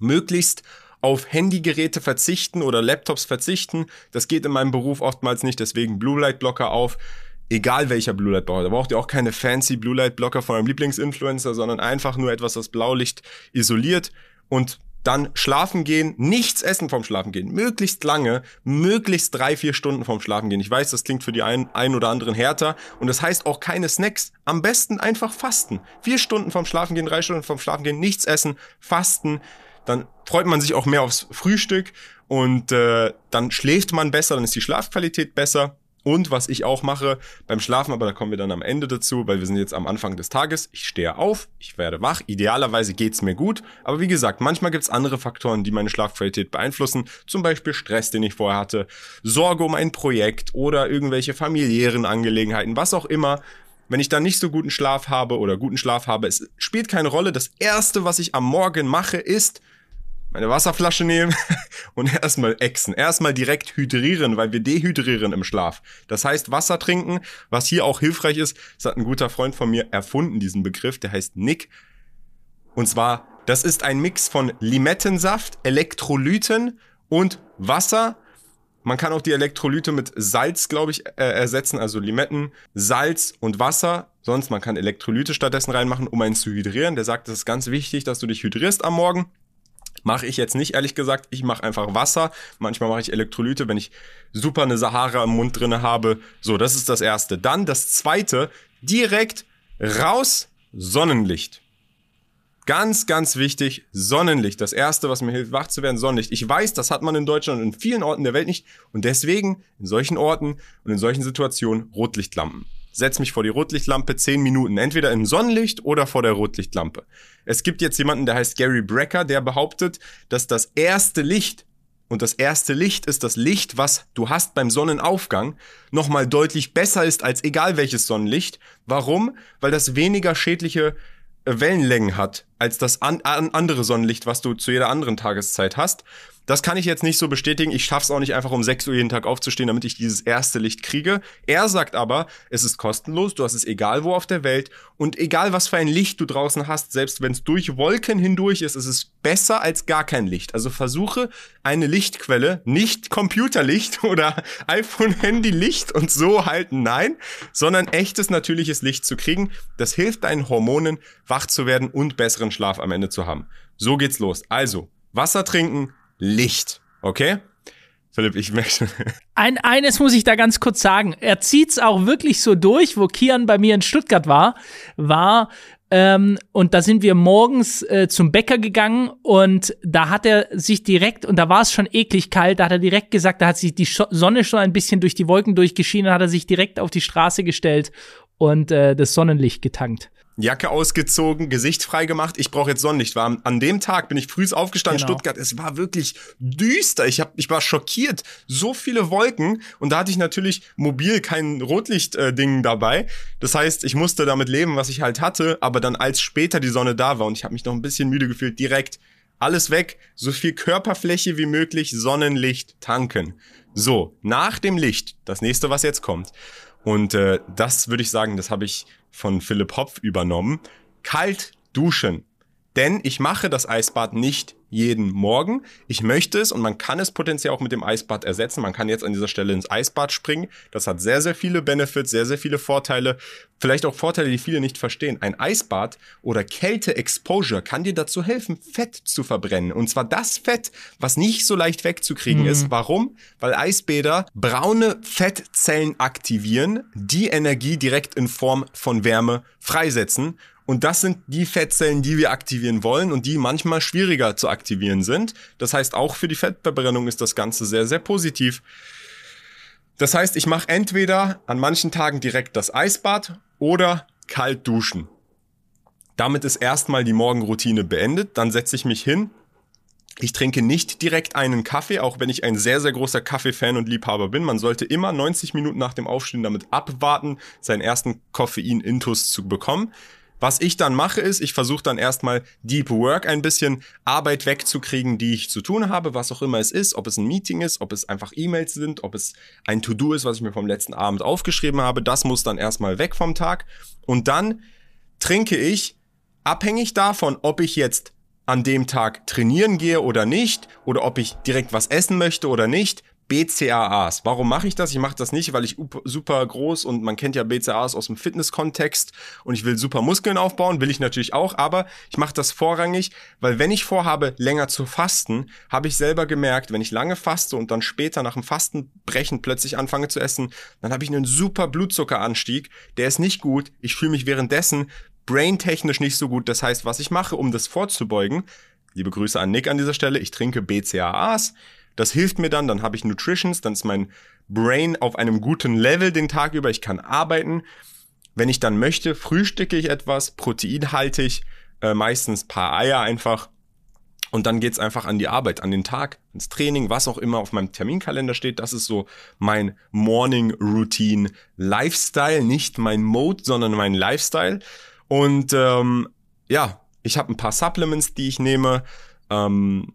möglichst auf Handygeräte verzichten oder Laptops verzichten. Das geht in meinem Beruf oftmals nicht, deswegen Blue Light Blocker auf. Egal welcher Blue Light Blocker. Da braucht ihr auch keine fancy Blue Light Blocker von eurem Lieblingsinfluencer, sondern einfach nur etwas, das Blaulicht isoliert und dann schlafen gehen, nichts essen vom Schlafen gehen, möglichst lange, möglichst drei, vier Stunden vom Schlafen gehen. Ich weiß, das klingt für die einen, einen oder anderen härter und das heißt auch keine Snacks. Am besten einfach fasten. Vier Stunden vom Schlafen gehen, drei Stunden vom Schlafen gehen, nichts essen, fasten dann freut man sich auch mehr aufs Frühstück und äh, dann schläft man besser, dann ist die Schlafqualität besser. Und was ich auch mache beim Schlafen, aber da kommen wir dann am Ende dazu, weil wir sind jetzt am Anfang des Tages. Ich stehe auf, ich werde wach. Idealerweise geht's mir gut. Aber wie gesagt, manchmal gibt's andere Faktoren, die meine Schlafqualität beeinflussen. Zum Beispiel Stress, den ich vorher hatte, Sorge um ein Projekt oder irgendwelche familiären Angelegenheiten, was auch immer. Wenn ich dann nicht so guten Schlaf habe oder guten Schlaf habe, es spielt keine Rolle. Das erste, was ich am Morgen mache, ist meine Wasserflasche nehmen und erstmal exen. Erstmal direkt hydrieren, weil wir dehydrieren im Schlaf. Das heißt, Wasser trinken, was hier auch hilfreich ist, das hat ein guter Freund von mir erfunden, diesen Begriff, der heißt Nick. Und zwar, das ist ein Mix von Limettensaft, Elektrolyten und Wasser. Man kann auch die Elektrolyte mit Salz, glaube ich, äh, ersetzen, also Limetten, Salz und Wasser. Sonst, man kann Elektrolyte stattdessen reinmachen, um einen zu hydrieren. Der sagt, es ist ganz wichtig, dass du dich hydrierst am Morgen. Mache ich jetzt nicht, ehrlich gesagt. Ich mache einfach Wasser. Manchmal mache ich Elektrolyte, wenn ich super eine Sahara im Mund drinne habe. So, das ist das Erste. Dann das Zweite, direkt raus Sonnenlicht. Ganz, ganz wichtig, Sonnenlicht. Das Erste, was mir hilft, wach zu werden, Sonnenlicht. Ich weiß, das hat man in Deutschland und in vielen Orten der Welt nicht. Und deswegen in solchen Orten und in solchen Situationen Rotlichtlampen setz mich vor die Rotlichtlampe zehn Minuten, entweder im Sonnenlicht oder vor der Rotlichtlampe. Es gibt jetzt jemanden, der heißt Gary Brecker, der behauptet, dass das erste Licht und das erste Licht ist das Licht, was du hast beim Sonnenaufgang, nochmal deutlich besser ist als egal welches Sonnenlicht. Warum? Weil das weniger schädliche Wellenlängen hat als das an, an andere Sonnenlicht, was du zu jeder anderen Tageszeit hast. Das kann ich jetzt nicht so bestätigen. Ich schaff's auch nicht einfach um 6 Uhr jeden Tag aufzustehen, damit ich dieses erste Licht kriege. Er sagt aber, es ist kostenlos, du hast es egal wo auf der Welt und egal was für ein Licht du draußen hast, selbst wenn es durch Wolken hindurch ist, ist es besser als gar kein Licht. Also versuche eine Lichtquelle, nicht Computerlicht oder iPhone-Handy-Licht und so halten, nein, sondern echtes natürliches Licht zu kriegen. Das hilft deinen Hormonen, wach zu werden und besseren Schlaf am Ende zu haben. So geht's los. Also, Wasser trinken, Licht. Okay? Philipp, ich möchte. Ein, eines muss ich da ganz kurz sagen. Er zieht's auch wirklich so durch, wo Kian bei mir in Stuttgart war, war, ähm, und da sind wir morgens äh, zum Bäcker gegangen und da hat er sich direkt, und da war es schon eklig kalt, da hat er direkt gesagt, da hat sich die Sonne schon ein bisschen durch die Wolken durchgeschienen, hat er sich direkt auf die Straße gestellt und äh, das Sonnenlicht getankt. Jacke ausgezogen, Gesicht frei gemacht. Ich brauche jetzt Sonnenlicht. War an dem Tag bin ich früh aufgestanden genau. Stuttgart. Es war wirklich düster. Ich hab, ich war schockiert. So viele Wolken und da hatte ich natürlich mobil kein Rotlicht-Ding äh, dabei. Das heißt, ich musste damit leben, was ich halt hatte. Aber dann als später die Sonne da war und ich habe mich noch ein bisschen müde gefühlt, direkt alles weg, so viel Körperfläche wie möglich, Sonnenlicht tanken. So, nach dem Licht, das nächste, was jetzt kommt. Und äh, das würde ich sagen, das habe ich von Philipp Hopf übernommen. Kalt duschen. Denn ich mache das Eisbad nicht jeden Morgen. Ich möchte es und man kann es potenziell auch mit dem Eisbad ersetzen. Man kann jetzt an dieser Stelle ins Eisbad springen. Das hat sehr, sehr viele Benefits, sehr, sehr viele Vorteile. Vielleicht auch Vorteile, die viele nicht verstehen. Ein Eisbad oder Kälte-Exposure kann dir dazu helfen, Fett zu verbrennen. Und zwar das Fett, was nicht so leicht wegzukriegen mhm. ist. Warum? Weil Eisbäder braune Fettzellen aktivieren, die Energie direkt in Form von Wärme freisetzen und das sind die Fettzellen, die wir aktivieren wollen und die manchmal schwieriger zu aktivieren sind. Das heißt, auch für die Fettverbrennung ist das Ganze sehr, sehr positiv. Das heißt, ich mache entweder an manchen Tagen direkt das Eisbad oder kalt duschen. Damit ist erstmal die Morgenroutine beendet. Dann setze ich mich hin. Ich trinke nicht direkt einen Kaffee, auch wenn ich ein sehr, sehr großer Kaffee-Fan und Liebhaber bin. Man sollte immer 90 Minuten nach dem Aufstehen damit abwarten, seinen ersten Koffein-Intus zu bekommen. Was ich dann mache, ist, ich versuche dann erstmal Deep Work ein bisschen Arbeit wegzukriegen, die ich zu tun habe, was auch immer es ist, ob es ein Meeting ist, ob es einfach E-Mails sind, ob es ein To-Do ist, was ich mir vom letzten Abend aufgeschrieben habe. Das muss dann erstmal weg vom Tag. Und dann trinke ich, abhängig davon, ob ich jetzt an dem Tag trainieren gehe oder nicht, oder ob ich direkt was essen möchte oder nicht, BCAAs. Warum mache ich das? Ich mache das nicht, weil ich super groß und man kennt ja BCAAs aus dem Fitness-Kontext und ich will super Muskeln aufbauen, will ich natürlich auch, aber ich mache das vorrangig, weil wenn ich vorhabe, länger zu fasten, habe ich selber gemerkt, wenn ich lange faste und dann später nach dem Fastenbrechen plötzlich anfange zu essen, dann habe ich einen super Blutzuckeranstieg, der ist nicht gut. Ich fühle mich währenddessen braintechnisch nicht so gut. Das heißt, was ich mache, um das vorzubeugen, liebe Grüße an Nick an dieser Stelle, ich trinke BCAAs, das hilft mir dann, dann habe ich Nutritions, dann ist mein Brain auf einem guten Level den Tag über, ich kann arbeiten. Wenn ich dann möchte, frühstücke ich etwas, proteinhaltig, äh, meistens paar Eier einfach. Und dann geht's einfach an die Arbeit, an den Tag, ins Training, was auch immer auf meinem Terminkalender steht. Das ist so mein Morning Routine Lifestyle, nicht mein Mode, sondern mein Lifestyle. Und ähm, ja, ich habe ein paar Supplements, die ich nehme. Ähm,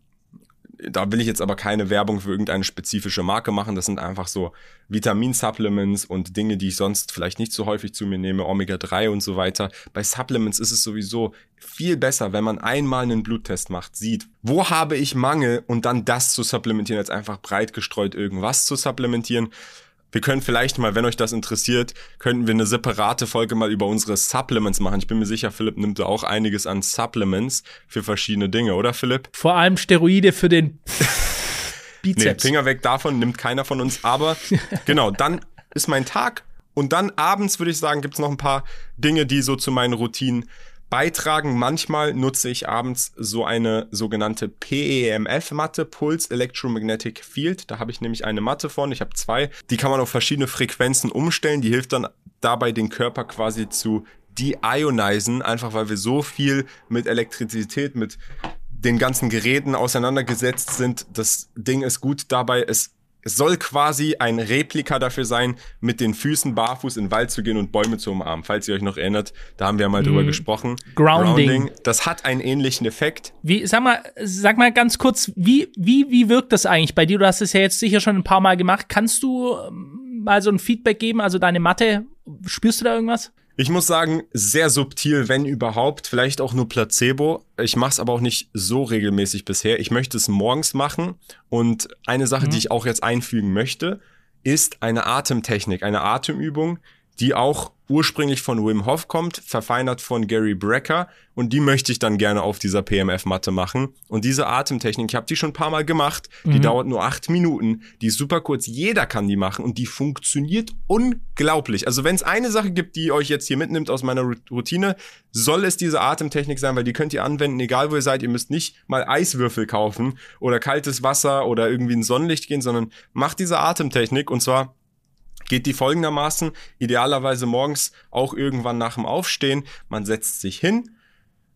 da will ich jetzt aber keine Werbung für irgendeine spezifische Marke machen. Das sind einfach so Vitamin-Supplements und Dinge, die ich sonst vielleicht nicht so häufig zu mir nehme, Omega-3 und so weiter. Bei Supplements ist es sowieso viel besser, wenn man einmal einen Bluttest macht, sieht, wo habe ich Mangel und dann das zu supplementieren, als einfach breit gestreut irgendwas zu supplementieren. Wir können vielleicht mal, wenn euch das interessiert, könnten wir eine separate Folge mal über unsere Supplements machen. Ich bin mir sicher, Philipp nimmt da auch einiges an Supplements für verschiedene Dinge, oder Philipp? Vor allem Steroide für den Bizeps. Nee, Finger weg davon, nimmt keiner von uns. Aber genau, dann ist mein Tag. Und dann abends, würde ich sagen, gibt es noch ein paar Dinge, die so zu meinen Routinen beitragen. Manchmal nutze ich abends so eine sogenannte PEMF-Matte, Pulse Electromagnetic Field. Da habe ich nämlich eine Matte von. Ich habe zwei. Die kann man auf verschiedene Frequenzen umstellen. Die hilft dann dabei, den Körper quasi zu deionisen, einfach weil wir so viel mit Elektrizität, mit den ganzen Geräten auseinandergesetzt sind. Das Ding ist gut dabei, es es soll quasi ein Replika dafür sein, mit den Füßen barfuß in den Wald zu gehen und Bäume zu umarmen. Falls ihr euch noch erinnert, da haben wir mal drüber mhm. gesprochen. Grounding. Grounding. Das hat einen ähnlichen Effekt. Wie, sag mal, sag mal ganz kurz, wie, wie, wie wirkt das eigentlich bei dir? Du hast es ja jetzt sicher schon ein paar Mal gemacht. Kannst du ähm, mal so ein Feedback geben? Also deine Matte, spürst du da irgendwas? Ich muss sagen, sehr subtil, wenn überhaupt, vielleicht auch nur Placebo. Ich mache es aber auch nicht so regelmäßig bisher. Ich möchte es morgens machen und eine Sache, mhm. die ich auch jetzt einfügen möchte, ist eine Atemtechnik, eine Atemübung, die auch ursprünglich von Wim Hof kommt, verfeinert von Gary Brecker und die möchte ich dann gerne auf dieser PMF-Matte machen. Und diese Atemtechnik, ich habe die schon ein paar Mal gemacht, die mhm. dauert nur acht Minuten, die ist super kurz, jeder kann die machen und die funktioniert unglaublich. Also wenn es eine Sache gibt, die euch jetzt hier mitnimmt aus meiner Routine, soll es diese Atemtechnik sein, weil die könnt ihr anwenden, egal wo ihr seid. Ihr müsst nicht mal Eiswürfel kaufen oder kaltes Wasser oder irgendwie ein Sonnenlicht gehen, sondern macht diese Atemtechnik und zwar geht die folgendermaßen, idealerweise morgens auch irgendwann nach dem Aufstehen. Man setzt sich hin,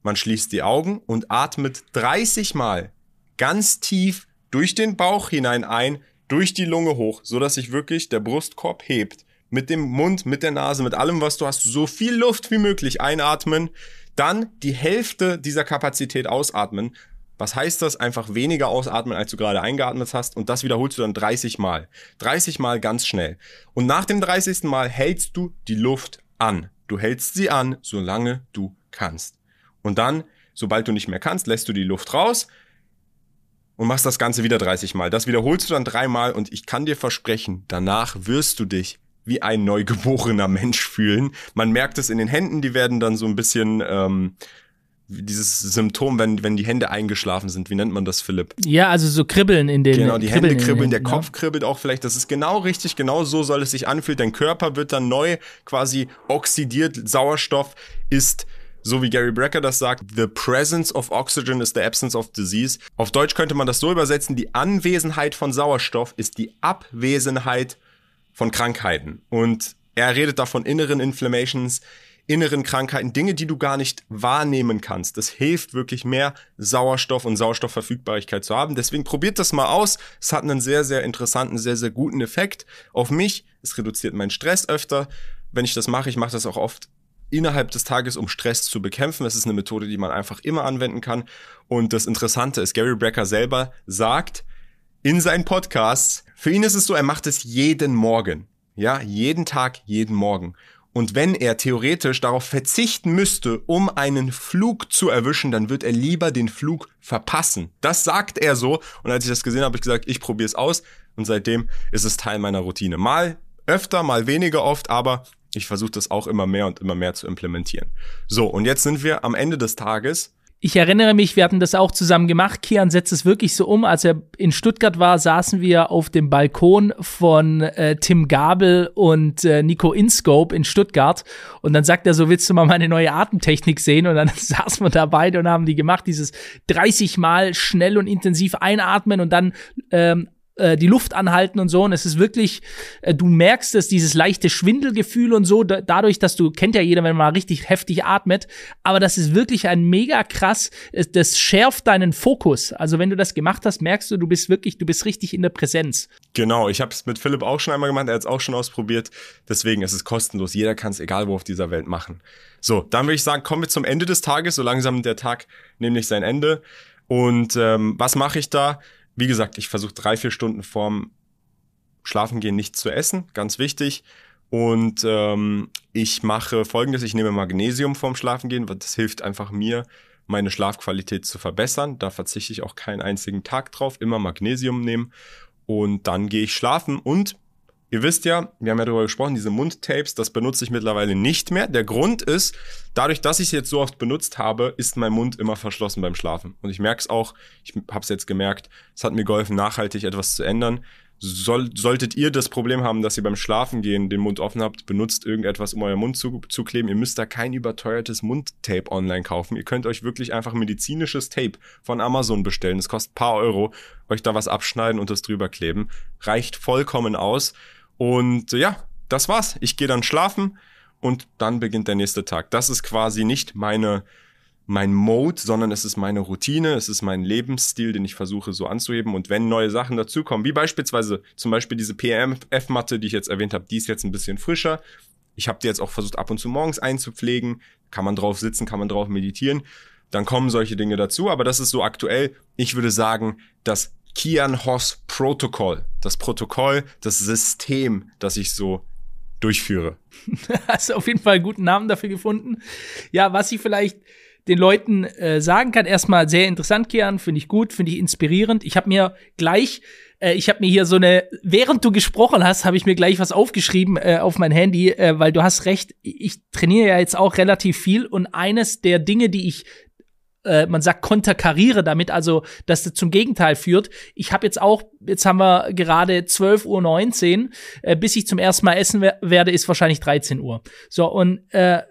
man schließt die Augen und atmet 30 Mal ganz tief durch den Bauch hinein ein, durch die Lunge hoch, so dass sich wirklich der Brustkorb hebt. Mit dem Mund, mit der Nase, mit allem, was du hast, so viel Luft wie möglich einatmen. Dann die Hälfte dieser Kapazität ausatmen. Was heißt das? Einfach weniger ausatmen, als du gerade eingeatmet hast und das wiederholst du dann 30 Mal. 30 Mal ganz schnell. Und nach dem 30. Mal hältst du die Luft an. Du hältst sie an, solange du kannst. Und dann, sobald du nicht mehr kannst, lässt du die Luft raus und machst das Ganze wieder 30 Mal. Das wiederholst du dann dreimal und ich kann dir versprechen, danach wirst du dich wie ein neugeborener Mensch fühlen. Man merkt es in den Händen, die werden dann so ein bisschen ähm, dieses Symptom, wenn, wenn die Hände eingeschlafen sind. Wie nennt man das, Philipp? Ja, also so kribbeln in den Genau, die kribbeln Hände kribbeln, der Kopf ja. kribbelt auch vielleicht. Das ist genau richtig, genau so soll es sich anfühlen. Dein Körper wird dann neu quasi oxidiert. Sauerstoff ist so wie Gary Brecker das sagt, the presence of oxygen is the absence of disease. Auf Deutsch könnte man das so übersetzen, die Anwesenheit von Sauerstoff ist die Abwesenheit von Krankheiten. Und er redet da von inneren Inflammations, inneren Krankheiten, Dinge, die du gar nicht wahrnehmen kannst. Das hilft wirklich mehr Sauerstoff und Sauerstoffverfügbarkeit zu haben. Deswegen probiert das mal aus. Es hat einen sehr, sehr interessanten, sehr, sehr guten Effekt auf mich. Es reduziert meinen Stress öfter. Wenn ich das mache, ich mache das auch oft innerhalb des Tages, um Stress zu bekämpfen. Das ist eine Methode, die man einfach immer anwenden kann. Und das Interessante ist, Gary Brecker selber sagt in seinen Podcasts, für ihn ist es so, er macht es jeden Morgen. Ja, jeden Tag, jeden Morgen. Und wenn er theoretisch darauf verzichten müsste, um einen Flug zu erwischen, dann wird er lieber den Flug verpassen. Das sagt er so. Und als ich das gesehen habe, habe ich gesagt, ich probiere es aus. Und seitdem ist es Teil meiner Routine. Mal öfter, mal weniger oft, aber ich versuche das auch immer mehr und immer mehr zu implementieren. So, und jetzt sind wir am Ende des Tages ich erinnere mich, wir hatten das auch zusammen gemacht. Kian setzt es wirklich so um. Als er in Stuttgart war, saßen wir auf dem Balkon von äh, Tim Gabel und äh, Nico Inscope in Stuttgart. Und dann sagt er so, willst du mal meine neue Atemtechnik sehen? Und dann saßen wir da beide und haben die gemacht, dieses 30 Mal schnell und intensiv einatmen und dann ähm, äh, die Luft anhalten und so. Und es ist wirklich, äh, du merkst es, dieses leichte Schwindelgefühl und so, da, dadurch, dass du, kennt ja jeder, wenn man mal richtig heftig atmet, aber das ist wirklich ein mega krass, das schärft deinen Fokus. Also wenn du das gemacht hast, merkst du, du bist wirklich, du bist richtig in der Präsenz. Genau, ich habe es mit Philipp auch schon einmal gemacht, er hat es auch schon ausprobiert. Deswegen ist es kostenlos. Jeder kann es, egal wo auf dieser Welt, machen. So, dann würde ich sagen, kommen wir zum Ende des Tages. So langsam der Tag nämlich sein Ende. Und ähm, was mache ich da? Wie gesagt, ich versuche drei, vier Stunden vorm Schlafengehen nichts zu essen, ganz wichtig. Und ähm, ich mache folgendes, ich nehme Magnesium vorm Schlafengehen, weil das hilft einfach mir, meine Schlafqualität zu verbessern. Da verzichte ich auch keinen einzigen Tag drauf, immer Magnesium nehmen. Und dann gehe ich schlafen und Ihr wisst ja, wir haben ja darüber gesprochen, diese Mundtapes, das benutze ich mittlerweile nicht mehr. Der Grund ist, dadurch, dass ich es jetzt so oft benutzt habe, ist mein Mund immer verschlossen beim Schlafen. Und ich merke es auch, ich habe es jetzt gemerkt, es hat mir geholfen, nachhaltig etwas zu ändern. Soll, solltet ihr das Problem haben, dass ihr beim Schlafen gehen den Mund offen habt, benutzt irgendetwas, um euren Mund zu, zu kleben. Ihr müsst da kein überteuertes Mundtape online kaufen. Ihr könnt euch wirklich einfach medizinisches Tape von Amazon bestellen. Das kostet paar Euro. Euch da was abschneiden und das drüber kleben. Reicht vollkommen aus. Und ja, das war's. Ich gehe dann schlafen und dann beginnt der nächste Tag. Das ist quasi nicht meine mein Mode, sondern es ist meine Routine, es ist mein Lebensstil, den ich versuche so anzuheben. Und wenn neue Sachen dazukommen, wie beispielsweise zum Beispiel diese PMF-Matte, die ich jetzt erwähnt habe, die ist jetzt ein bisschen frischer. Ich habe die jetzt auch versucht, ab und zu morgens einzupflegen. Kann man drauf sitzen, kann man drauf meditieren. Dann kommen solche Dinge dazu, aber das ist so aktuell. Ich würde sagen, das Kian Hoss Protocol, das Protokoll, das System, das ich so durchführe. Hast auf jeden Fall einen guten Namen dafür gefunden. Ja, was ich vielleicht den Leuten äh, sagen kann. Erstmal sehr interessant, Kian, finde ich gut, finde ich inspirierend. Ich habe mir gleich äh, ich habe mir hier so eine, während du gesprochen hast, habe ich mir gleich was aufgeschrieben äh, auf mein Handy, äh, weil du hast recht, ich trainiere ja jetzt auch relativ viel und eines der Dinge, die ich äh, man sagt konterkariere damit, also dass das zum Gegenteil führt. Ich habe jetzt auch, jetzt haben wir gerade 12.19 Uhr, äh, bis ich zum ersten Mal essen werde, ist wahrscheinlich 13 Uhr. So, und äh,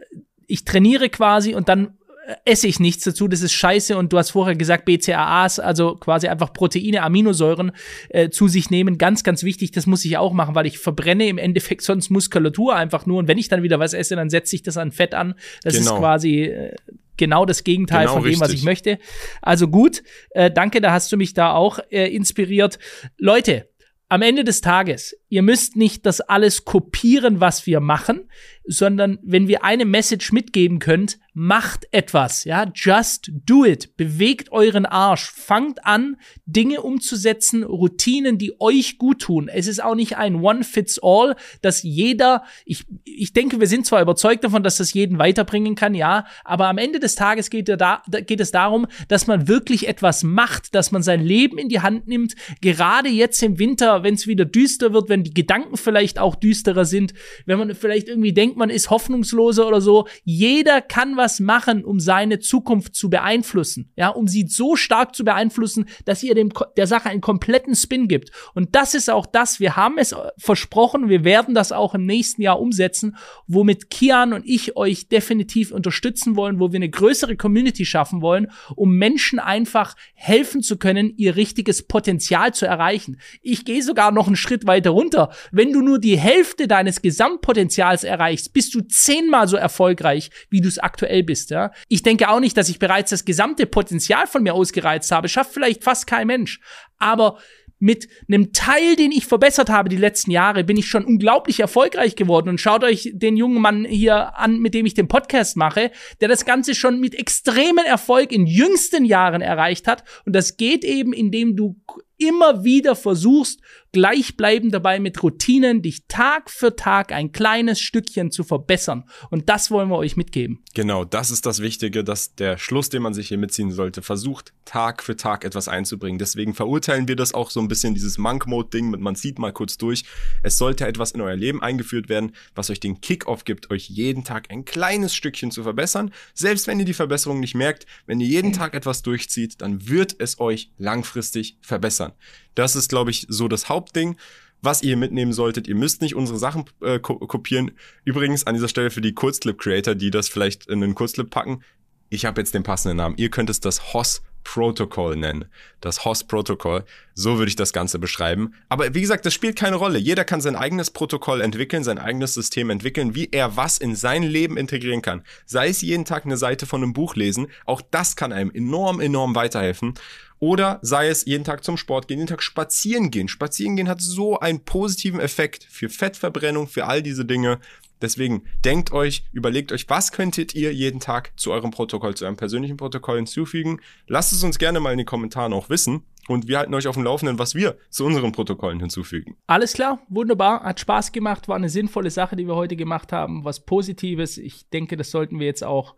ich trainiere quasi und dann esse ich nichts dazu, das ist scheiße. Und du hast vorher gesagt, BCAAs, also quasi einfach Proteine, Aminosäuren äh, zu sich nehmen, ganz, ganz wichtig. Das muss ich auch machen, weil ich verbrenne im Endeffekt sonst Muskulatur einfach nur. Und wenn ich dann wieder was esse, dann setze ich das an Fett an. Das genau. ist quasi äh, genau das Gegenteil genau von dem, richtig. was ich möchte. Also gut, äh, danke, da hast du mich da auch äh, inspiriert. Leute, am Ende des Tages, ihr müsst nicht das alles kopieren, was wir machen, sondern wenn wir eine Message mitgeben könnt, macht etwas, ja, just do it, bewegt euren Arsch, fangt an, Dinge umzusetzen, Routinen, die euch gut tun. Es ist auch nicht ein One Fits All, dass jeder, ich, ich denke, wir sind zwar überzeugt davon, dass das jeden weiterbringen kann, ja, aber am Ende des Tages geht, da, geht es darum, dass man wirklich etwas macht, dass man sein Leben in die Hand nimmt, gerade jetzt im Winter, wenn es wieder düster wird, wenn die Gedanken vielleicht auch düsterer sind, wenn man vielleicht irgendwie denkt, man ist hoffnungsloser oder so, jeder kann was machen, um seine Zukunft zu beeinflussen, ja, um sie so stark zu beeinflussen, dass ihr dem, der Sache einen kompletten Spin gibt. Und das ist auch das, wir haben es versprochen, wir werden das auch im nächsten Jahr umsetzen, womit Kian und ich euch definitiv unterstützen wollen, wo wir eine größere Community schaffen wollen, um Menschen einfach helfen zu können, ihr richtiges Potenzial zu erreichen. Ich gehe sogar noch einen Schritt weiter runter. Wenn du nur die Hälfte deines Gesamtpotenzials erreichst, bist du zehnmal so erfolgreich, wie du es aktuell aktuell bist, ja. Ich denke auch nicht, dass ich bereits das gesamte Potenzial von mir ausgereizt habe. Schafft vielleicht fast kein Mensch. Aber mit einem Teil, den ich verbessert habe die letzten Jahre, bin ich schon unglaublich erfolgreich geworden. Und schaut euch den jungen Mann hier an, mit dem ich den Podcast mache, der das Ganze schon mit extremen Erfolg in jüngsten Jahren erreicht hat. Und das geht eben, indem du immer wieder versuchst, gleichbleibend dabei mit Routinen, dich Tag für Tag ein kleines Stückchen zu verbessern. Und das wollen wir euch mitgeben. Genau, das ist das Wichtige, dass der Schluss, den man sich hier mitziehen sollte, versucht, Tag für Tag etwas einzubringen. Deswegen verurteilen wir das auch so ein bisschen, dieses Monk-Mode-Ding mit man zieht mal kurz durch. Es sollte etwas in euer Leben eingeführt werden, was euch den Kick-Off gibt, euch jeden Tag ein kleines Stückchen zu verbessern. Selbst wenn ihr die Verbesserung nicht merkt, wenn ihr jeden Tag etwas durchzieht, dann wird es euch langfristig verbessern. Das ist, glaube ich, so das Hauptding was ihr mitnehmen solltet. Ihr müsst nicht unsere Sachen äh, ko kopieren. Übrigens an dieser Stelle für die Kurzclip-Creator, die das vielleicht in einen Kurzclip packen. Ich habe jetzt den passenden Namen. Ihr könnt es das Hoss Protocol nennen. Das Hoss Protocol. So würde ich das Ganze beschreiben. Aber wie gesagt, das spielt keine Rolle. Jeder kann sein eigenes Protokoll entwickeln, sein eigenes System entwickeln, wie er was in sein Leben integrieren kann. Sei es jeden Tag eine Seite von einem Buch lesen. Auch das kann einem enorm, enorm weiterhelfen. Oder sei es jeden Tag zum Sport gehen, jeden Tag spazieren gehen. Spazieren gehen hat so einen positiven Effekt für Fettverbrennung, für all diese Dinge. Deswegen denkt euch, überlegt euch, was könntet ihr jeden Tag zu eurem Protokoll, zu eurem persönlichen Protokoll hinzufügen. Lasst es uns gerne mal in den Kommentaren auch wissen. Und wir halten euch auf dem Laufenden, was wir zu unseren Protokollen hinzufügen. Alles klar, wunderbar, hat Spaß gemacht, war eine sinnvolle Sache, die wir heute gemacht haben, was Positives. Ich denke, das sollten wir jetzt auch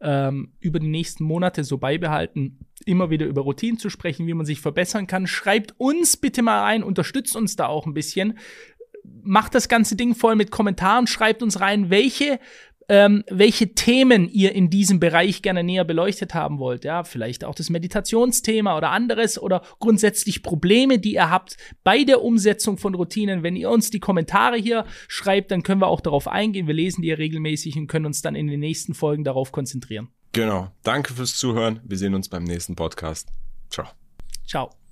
ähm, über die nächsten Monate so beibehalten, immer wieder über Routinen zu sprechen, wie man sich verbessern kann. Schreibt uns bitte mal ein, unterstützt uns da auch ein bisschen macht das ganze Ding voll mit Kommentaren, schreibt uns rein, welche ähm, welche Themen ihr in diesem Bereich gerne näher beleuchtet haben wollt. Ja, vielleicht auch das Meditationsthema oder anderes oder grundsätzlich Probleme, die ihr habt bei der Umsetzung von Routinen. Wenn ihr uns die Kommentare hier schreibt, dann können wir auch darauf eingehen. Wir lesen die ja regelmäßig und können uns dann in den nächsten Folgen darauf konzentrieren. Genau. Danke fürs Zuhören. Wir sehen uns beim nächsten Podcast. Ciao. Ciao.